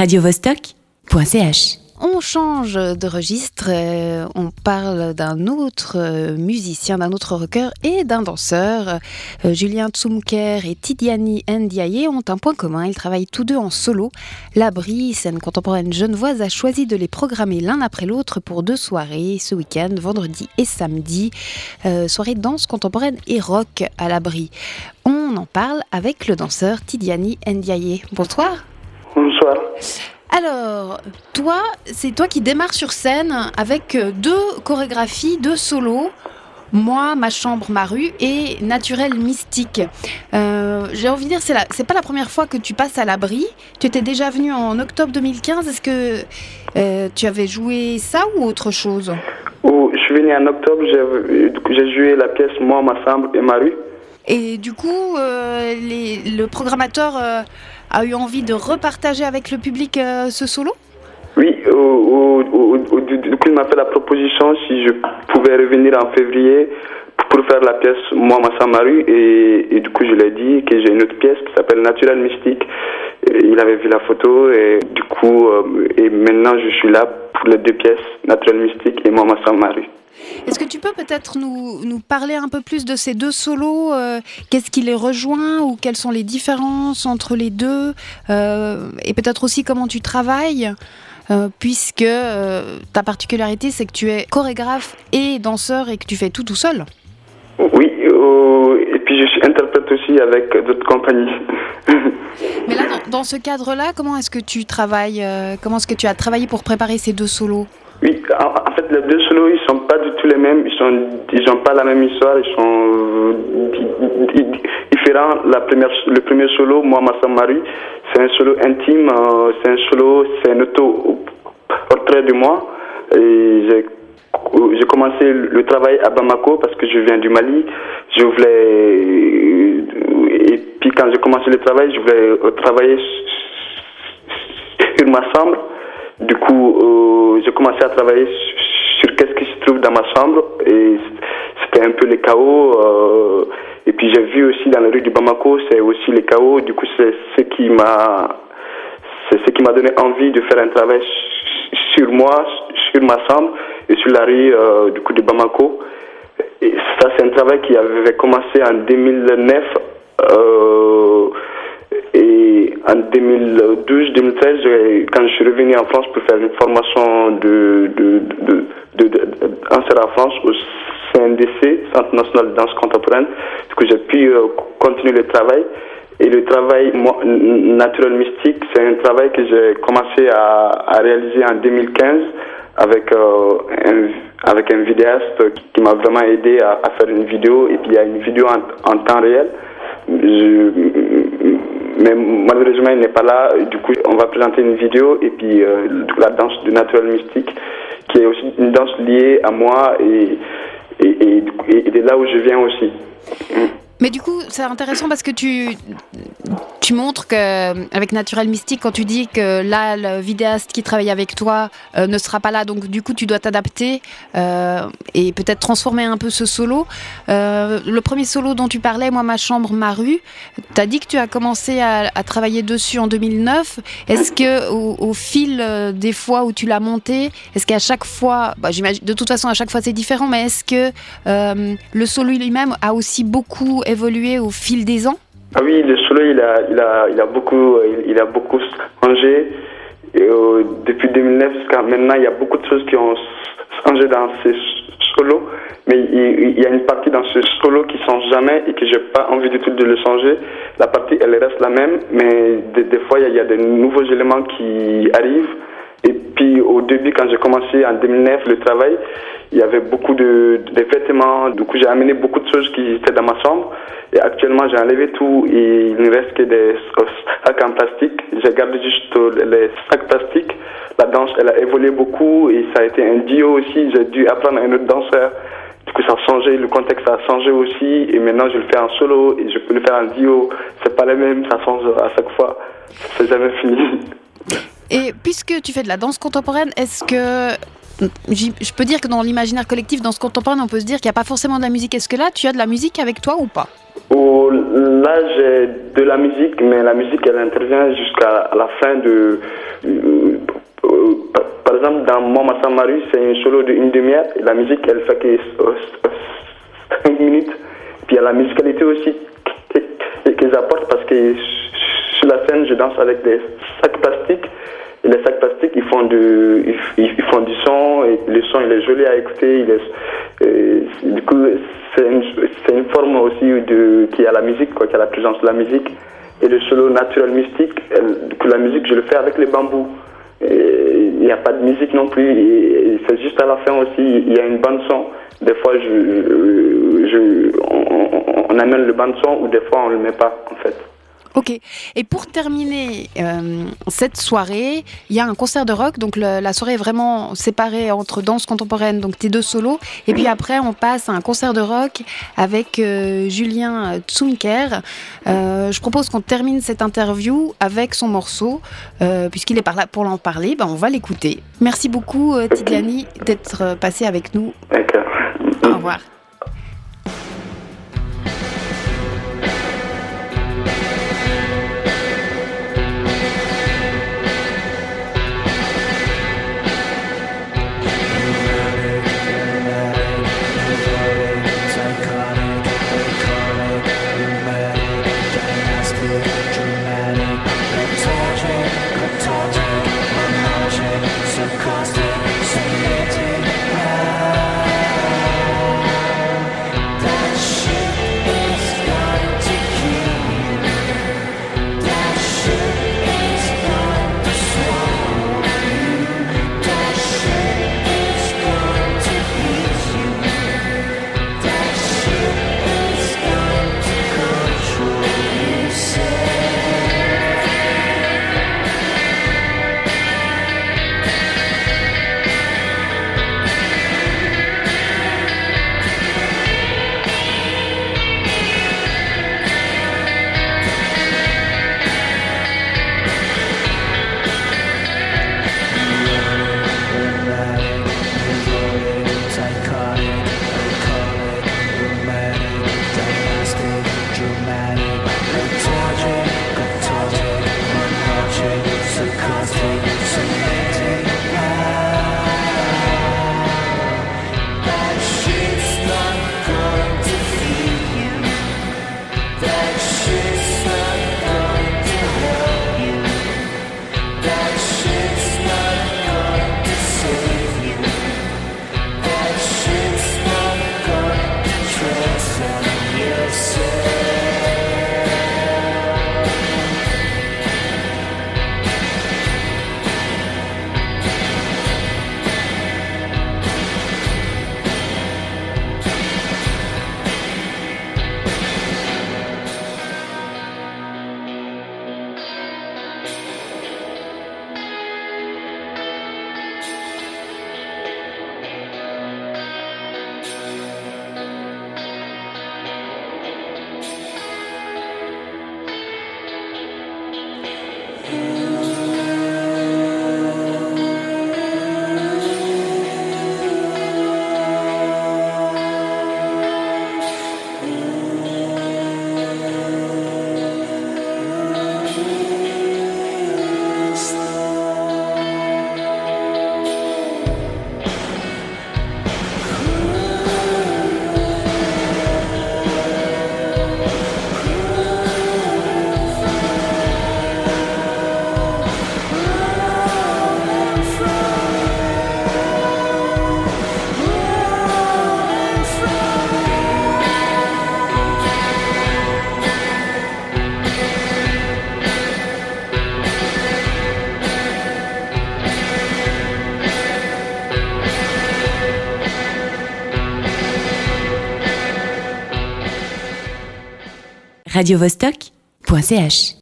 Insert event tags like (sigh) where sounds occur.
radiovostok.ch. On change de registre, euh, on parle d'un autre euh, musicien, d'un autre rocker et d'un danseur. Euh, Julien Tsumker et Tidiane Ndiaye ont un point commun, ils travaillent tous deux en solo. L'Abri, scène contemporaine genevoise, a choisi de les programmer l'un après l'autre pour deux soirées, ce week-end, vendredi et samedi. soirée danse contemporaine et rock à l'Abri. On en parle avec le danseur Tidiane Ndiaye. Bonsoir. Bonsoir. Alors, toi, c'est toi qui démarres sur scène avec euh, deux chorégraphies, deux solos. Moi, ma chambre, ma rue et Naturel Mystique. Euh, j'ai envie de dire, c'est, c'est pas la première fois que tu passes à l'abri. Tu étais déjà venu en octobre 2015. Est-ce que euh, tu avais joué ça ou autre chose? Oh, Je suis venu en octobre, j'ai, joué la pièce Moi, ma chambre et ma rue. Et du coup, le programmateur a eu envie de repartager avec le public euh, ce solo? Oui, au, du coup, il m'a fait la proposition si je pouvais revenir en février pour faire la pièce Moi, ma Samaru. Et, et du coup, je lui ai dit que j'ai une autre pièce qui s'appelle Natural Mystique. il avait vu la photo et du coup, euh, et maintenant je suis là pour les deux pièces, Natural Mystique et Moi, ma Samaru. Est-ce que tu peux peut-être nous, nous, parler un peu plus de ces deux solos euh, Qu'est-ce qui les rejoint ou quelles sont les différences entre les deux euh, Et peut-être aussi comment tu travailles euh, puisque ta particularité c'est que tu es chorégraphe et danseur et que tu fais tout tout seul? Oui, puis je suis interprète aussi avec d'autres compagnies. (laughs) Mais là, dans, dans ce cadre-là, comment est-ce que tu travailles Comment est-ce que tu as travaillé pour préparer ces deux solos? Oui, en, fait, les deux solos, ils sont pas du tout les mêmes. Ils sont, ils n'ont pas la même histoire. Ils sont différents. La première, le premier solo, moi, Marie, c'est un solo intime. Euh, c'est un solo, c'est un auto portrait de moi. Et j'ai j'ai commencé le travail à Bamako parce que je viens du Mali. Je voulais et puis quand j'ai commencé le travail, je voulais travailler sur ma chambre du coup, euh, j'ai commencé à travailler sur, qu'est-ce qui se trouve dans ma chambre et c'était un peu le chaos. Euh, et puis j'ai vu aussi dans la rue du Bamako, c'est aussi le chaos. Du coup, c'est ce qui m'a, c'est ce qui m'a donné envie de faire un travail sur moi, sur ma chambre et sur la rue euh, du coup de Bamako. Et ça, c'est un travail qui avait commencé en 2009. Et en 2012-2013, quand je suis revenu en France pour faire une formation de, de, en France au CNDC, Centre national de danse contemporaine, que j'ai pu euh, continuer le travail. Et le travail naturel mystique, c'est un travail que j'ai commencé à, réaliser en 2015 avec, euh, un, avec un vidéaste qui, m'a vraiment aidé à, faire une vidéo. Et puis il y a une vidéo en, temps réel. Mais malheureusement, il n'est pas là. Du coup, on va présenter une vidéo et puis euh, la danse du naturel mystique, qui est aussi une danse liée à moi et, et, et, de là où je viens aussi. Mais du coup, c'est intéressant parce que tu, tu montres qu'avec Naturel Mystique, quand tu dis que là, le vidéaste qui travaille avec toi euh, ne sera pas là, donc du coup, tu dois t'adapter euh, et peut-être transformer un peu ce solo. Euh, le premier solo dont tu parlais, moi, ma chambre, ma rue, tu as dit que tu as commencé à, travailler dessus en 2009. Est-ce que au, fil des fois où tu l'as monté, est-ce qu'à chaque fois, bah, de toute façon, à chaque fois c'est différent, mais est-ce que le solo lui-même a aussi beaucoup évolué au fil des ans? Ah oui, le solo, il a, il a, beaucoup, il, a beaucoup changé. Euh, depuis 2009 jusqu'à maintenant, il y a beaucoup de choses qui ont changé dans ces solos. Mais il, y a une partie dans ce solo qui ne change jamais et que j'ai pas envie du tout de le changer. La partie, elle reste la même, mais des, fois, il y, a, il y a de nouveaux éléments qui arrivent. Et puis au début, quand j'ai commencé en 2009 le travail, il y avait beaucoup de, de vêtements. Du coup, j'ai amené beaucoup de choses qui étaient dans ma chambre. Et actuellement, j'ai enlevé tout et il ne reste que des sacs en plastique. J'ai gardé juste les sacs plastiques. La danse, elle a évolué beaucoup et ça a été un duo aussi. J'ai dû apprendre à un autre danseur. Du coup, ça a changé, le contexte a changé aussi. Et maintenant, je le fais en solo et je peux le faire en duo. C'est pas le même, ça change à chaque fois. C'est jamais fini. (laughs) Et puisque tu fais de la danse contemporaine, est-ce que je peux dire que dans l'imaginaire collectif, dans ce contemporain, on peut se dire qu'il n'y a pas forcément de la musique. Est-ce que là, tu as de la musique avec toi ou pas? Oh, Là, j'ai de la musique, mais la musique, elle intervient jusqu'à la fin de, exemple, Mama Samaru, c'est un solo d'une demi-heure. Et la musique, elle fait que 5 minutes. Puis il y a la musicalité aussi qu'ils apportent parce que sur la scène, je danse avec des sacs plastiques. Les sacs plastiques, ils font du, ils, font du son, et le son, il est joli à écouter. Il est, du coup, c'est une, une, forme aussi de, qui a la musique, quoi, qui a la présence de la musique. Et le solo naturel mystique, que la musique, je le fais avec les bambous. Il n'y a pas de musique non plus. C'est juste à la fin aussi, il y a une bande son. Des fois, je, je, on, on amène le bande son ou des fois, on ne le met pas, en fait. Ok. Et pour terminer euh, cette soirée, il y a un concert de rock. Donc la soirée est vraiment séparée entre danse contemporaine, donc tes deux solos. Et puis après, on passe à un concert de rock avec euh, Julien Tsunker. Euh, je propose qu'on termine cette interview avec son morceau, puisqu'il est par là pour en parler. Ben, on va l'écouter. Merci beaucoup, Tidiani, d'être passé avec nous. D'accord. Au revoir. radiovostok.ch